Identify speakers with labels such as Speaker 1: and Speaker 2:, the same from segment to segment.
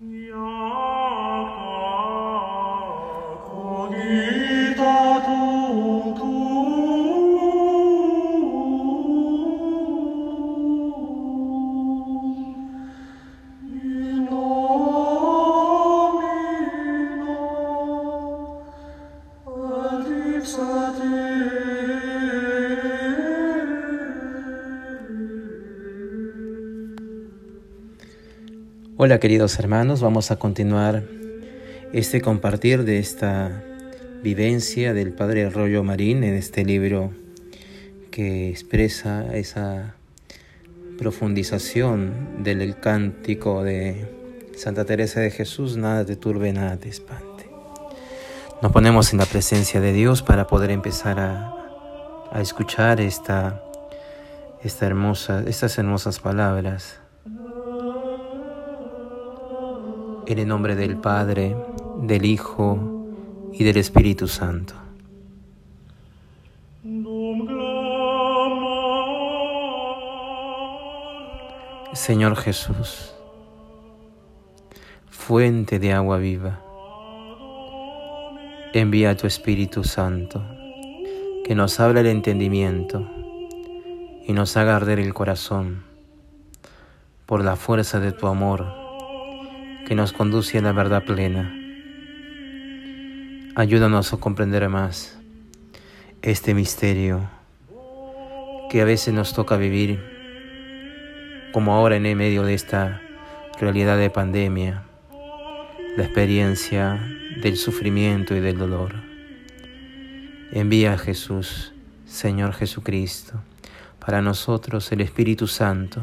Speaker 1: Yeah. Hola queridos hermanos, vamos a continuar este compartir de esta vivencia del Padre Rollo Marín en este libro que expresa esa profundización del cántico de Santa Teresa de Jesús, nada te turbe, nada te espante. Nos ponemos en la presencia de Dios para poder empezar a, a escuchar esta, esta hermosa, estas hermosas palabras En el nombre del Padre, del Hijo y del Espíritu Santo. Señor Jesús, fuente de agua viva, envía tu Espíritu Santo, que nos habla el entendimiento y nos haga arder el corazón por la fuerza de tu amor que nos conduce a la verdad plena. Ayúdanos a comprender más este misterio que a veces nos toca vivir, como ahora en el medio de esta realidad de pandemia, la experiencia del sufrimiento y del dolor. Envía a Jesús, Señor Jesucristo, para nosotros el Espíritu Santo,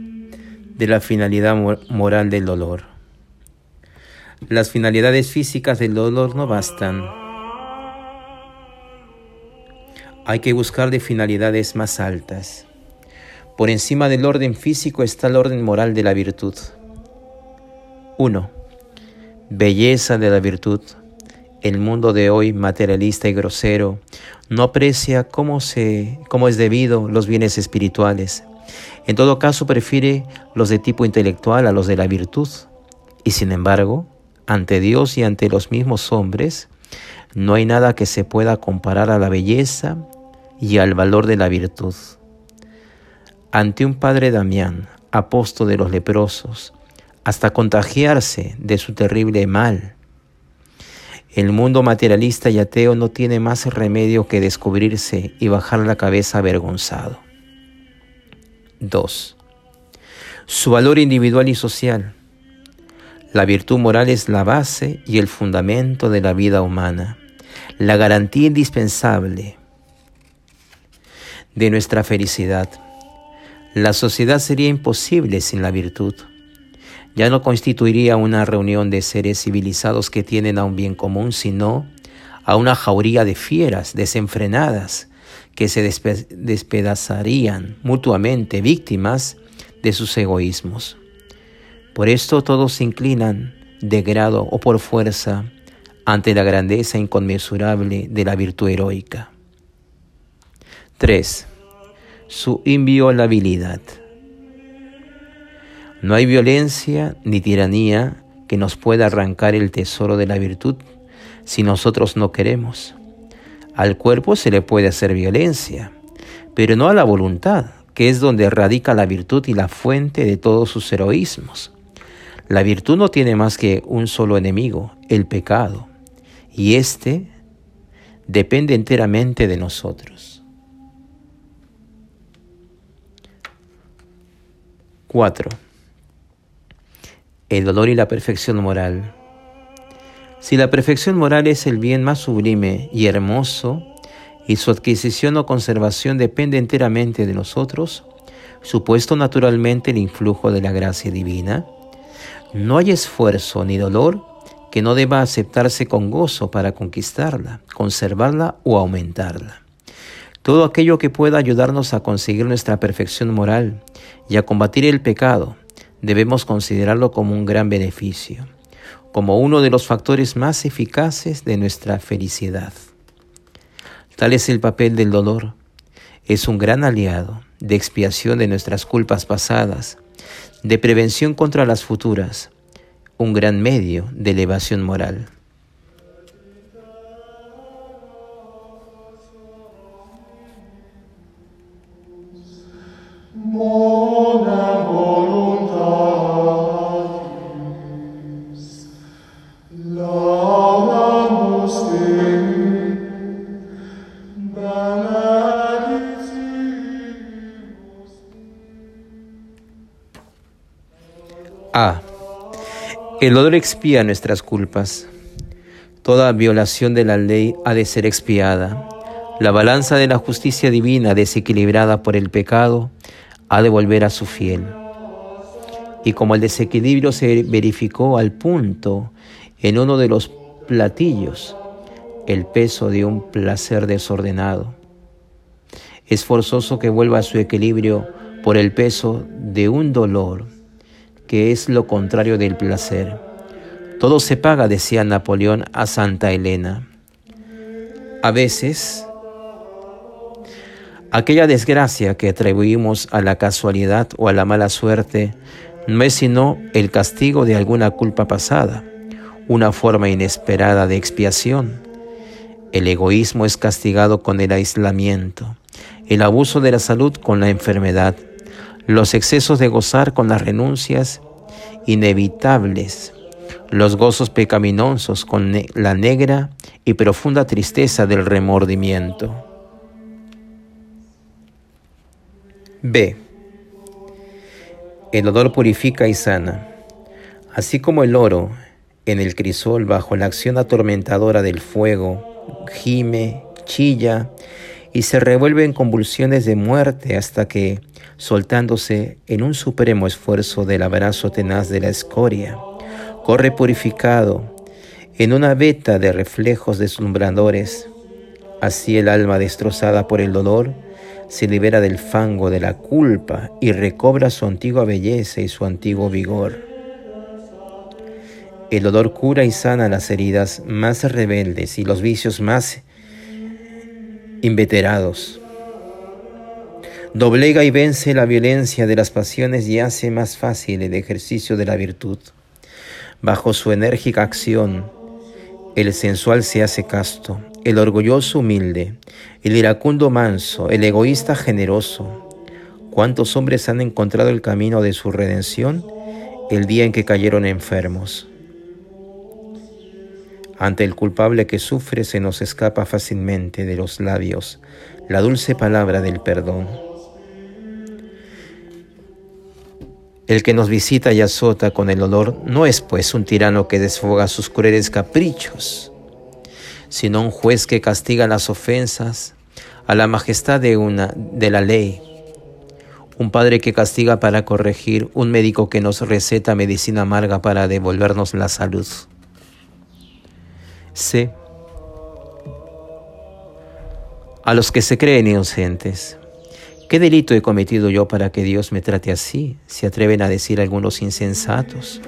Speaker 1: de la finalidad moral del dolor. Las finalidades físicas del dolor no bastan. Hay que buscar de finalidades más altas. Por encima del orden físico está el orden moral de la virtud. 1. Belleza de la virtud. El mundo de hoy, materialista y grosero, no aprecia cómo, se, cómo es debido los bienes espirituales en todo caso, prefiere los de tipo intelectual a los de la virtud. Y sin embargo, ante Dios y ante los mismos hombres, no hay nada que se pueda comparar a la belleza y al valor de la virtud. Ante un padre Damián, apóstol de los leprosos, hasta contagiarse de su terrible mal, el mundo materialista y ateo no tiene más remedio que descubrirse y bajar la cabeza avergonzado. 2. Su valor individual y social. La virtud moral es la base y el fundamento de la vida humana, la garantía indispensable de nuestra felicidad. La sociedad sería imposible sin la virtud. Ya no constituiría una reunión de seres civilizados que tienen a un bien común, sino a una jauría de fieras desenfrenadas que se despedazarían mutuamente víctimas de sus egoísmos. Por esto todos se inclinan de grado o por fuerza ante la grandeza inconmensurable de la virtud heroica. 3. Su inviolabilidad. No hay violencia ni tiranía que nos pueda arrancar el tesoro de la virtud si nosotros no queremos. Al cuerpo se le puede hacer violencia, pero no a la voluntad, que es donde radica la virtud y la fuente de todos sus heroísmos. La virtud no tiene más que un solo enemigo, el pecado, y éste depende enteramente de nosotros. 4. El dolor y la perfección moral. Si la perfección moral es el bien más sublime y hermoso, y su adquisición o conservación depende enteramente de nosotros, supuesto naturalmente el influjo de la gracia divina, no hay esfuerzo ni dolor que no deba aceptarse con gozo para conquistarla, conservarla o aumentarla. Todo aquello que pueda ayudarnos a conseguir nuestra perfección moral y a combatir el pecado, debemos considerarlo como un gran beneficio, como uno de los factores más eficaces de nuestra felicidad. Tal es el papel del dolor. Es un gran aliado de expiación de nuestras culpas pasadas, de prevención contra las futuras, un gran medio de elevación moral. El dolor expía nuestras culpas. Toda violación de la ley ha de ser expiada. La balanza de la justicia divina, desequilibrada por el pecado, ha de volver a su fiel. Y como el desequilibrio se verificó al punto en uno de los platillos, el peso de un placer desordenado, es forzoso que vuelva a su equilibrio por el peso de un dolor que es lo contrario del placer. Todo se paga, decía Napoleón a Santa Elena. A veces, aquella desgracia que atribuimos a la casualidad o a la mala suerte no es sino el castigo de alguna culpa pasada, una forma inesperada de expiación. El egoísmo es castigado con el aislamiento, el abuso de la salud con la enfermedad, los excesos de gozar con las renuncias inevitables, los gozos pecaminosos con la negra y profunda tristeza del remordimiento. B. El odor purifica y sana, así como el oro en el crisol bajo la acción atormentadora del fuego, gime, chilla y se revuelve en convulsiones de muerte hasta que, soltándose en un supremo esfuerzo del abrazo tenaz de la escoria, corre purificado en una veta de reflejos deslumbradores. Así el alma destrozada por el dolor se libera del fango de la culpa y recobra su antigua belleza y su antiguo vigor. El dolor cura y sana las heridas más rebeldes y los vicios más inveterados. Doblega y vence la violencia de las pasiones y hace más fácil el ejercicio de la virtud. Bajo su enérgica acción, el sensual se hace casto, el orgulloso humilde, el iracundo manso, el egoísta generoso. ¿Cuántos hombres han encontrado el camino de su redención el día en que cayeron enfermos? Ante el culpable que sufre se nos escapa fácilmente de los labios la dulce palabra del perdón. El que nos visita y azota con el olor no es pues un tirano que desfoga sus crueles caprichos, sino un juez que castiga las ofensas a la majestad de, una, de la ley, un padre que castiga para corregir, un médico que nos receta medicina amarga para devolvernos la salud. C. A los que se creen inocentes. ¿Qué delito he cometido yo para que Dios me trate así? Se atreven a decir algunos insensatos.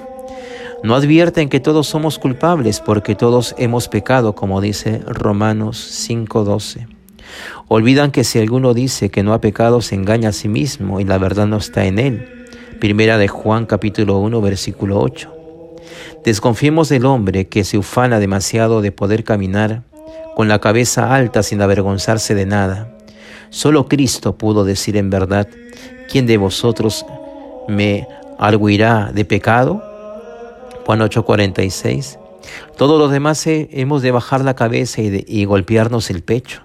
Speaker 1: No advierten que todos somos culpables porque todos hemos pecado, como dice Romanos 5:12. Olvidan que si alguno dice que no ha pecado se engaña a sí mismo y la verdad no está en él. Primera de Juan capítulo 1 versículo 8. Desconfiemos del hombre que se ufana demasiado de poder caminar con la cabeza alta sin avergonzarse de nada. Solo Cristo pudo decir en verdad, ¿quién de vosotros me arguirá de pecado? Juan 8:46. Todos los demás hemos de bajar la cabeza y golpearnos el pecho.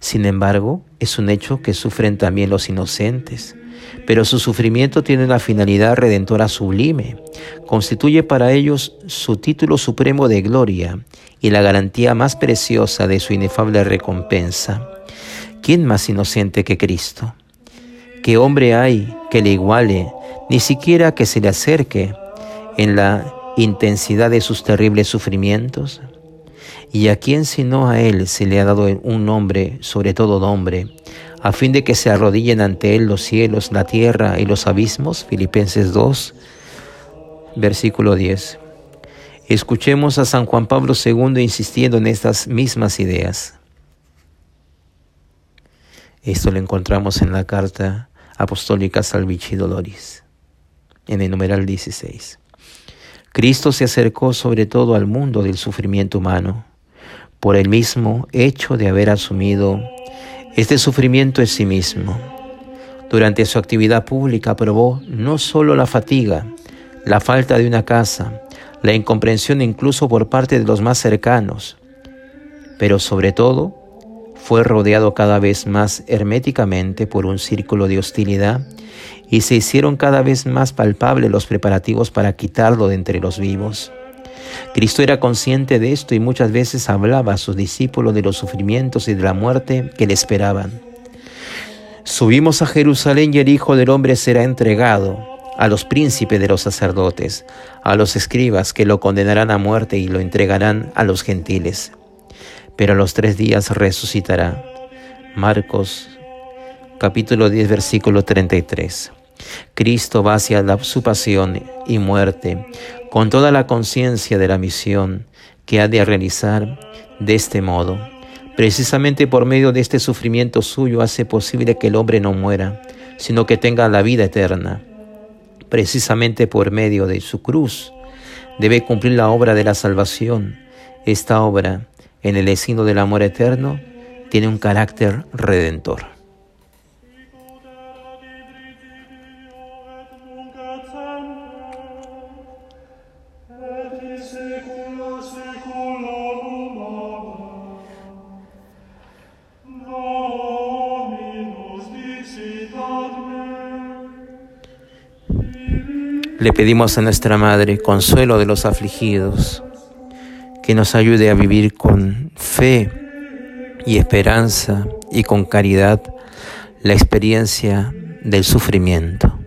Speaker 1: Sin embargo, es un hecho que sufren también los inocentes pero su sufrimiento tiene una finalidad redentora sublime. Constituye para ellos su título supremo de gloria y la garantía más preciosa de su inefable recompensa. ¿Quién más inocente que Cristo? ¿Qué hombre hay que le iguale, ni siquiera que se le acerque en la intensidad de sus terribles sufrimientos? ¿Y a quién sino a Él se le ha dado un nombre, sobre todo nombre, a fin de que se arrodillen ante Él los cielos, la tierra y los abismos? Filipenses 2, versículo 10. Escuchemos a San Juan Pablo II insistiendo en estas mismas ideas. Esto lo encontramos en la carta apostólica Salvici Doloris, en el numeral 16. Cristo se acercó sobre todo al mundo del sufrimiento humano por el mismo hecho de haber asumido este sufrimiento en sí mismo. Durante su actividad pública probó no solo la fatiga, la falta de una casa, la incomprensión incluso por parte de los más cercanos, pero sobre todo fue rodeado cada vez más herméticamente por un círculo de hostilidad y se hicieron cada vez más palpables los preparativos para quitarlo de entre los vivos. Cristo era consciente de esto y muchas veces hablaba a sus discípulos de los sufrimientos y de la muerte que le esperaban. Subimos a Jerusalén y el Hijo del Hombre será entregado a los príncipes de los sacerdotes, a los escribas que lo condenarán a muerte y lo entregarán a los gentiles. Pero a los tres días resucitará. Marcos capítulo 10 versículo 33. Cristo va hacia la, su pasión y muerte con toda la conciencia de la misión que ha de realizar de este modo. Precisamente por medio de este sufrimiento suyo hace posible que el hombre no muera, sino que tenga la vida eterna. Precisamente por medio de su cruz debe cumplir la obra de la salvación. Esta obra, en el destino del amor eterno, tiene un carácter redentor. Le pedimos a nuestra Madre, consuelo de los afligidos, que nos ayude a vivir con fe y esperanza y con caridad la experiencia del sufrimiento.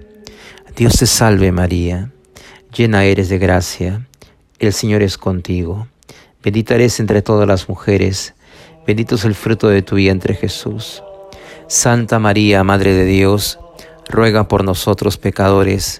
Speaker 1: Dios te salve María, llena eres de gracia, el Señor es contigo, bendita eres entre todas las mujeres, bendito es el fruto de tu vientre Jesús. Santa María, Madre de Dios, ruega por nosotros pecadores,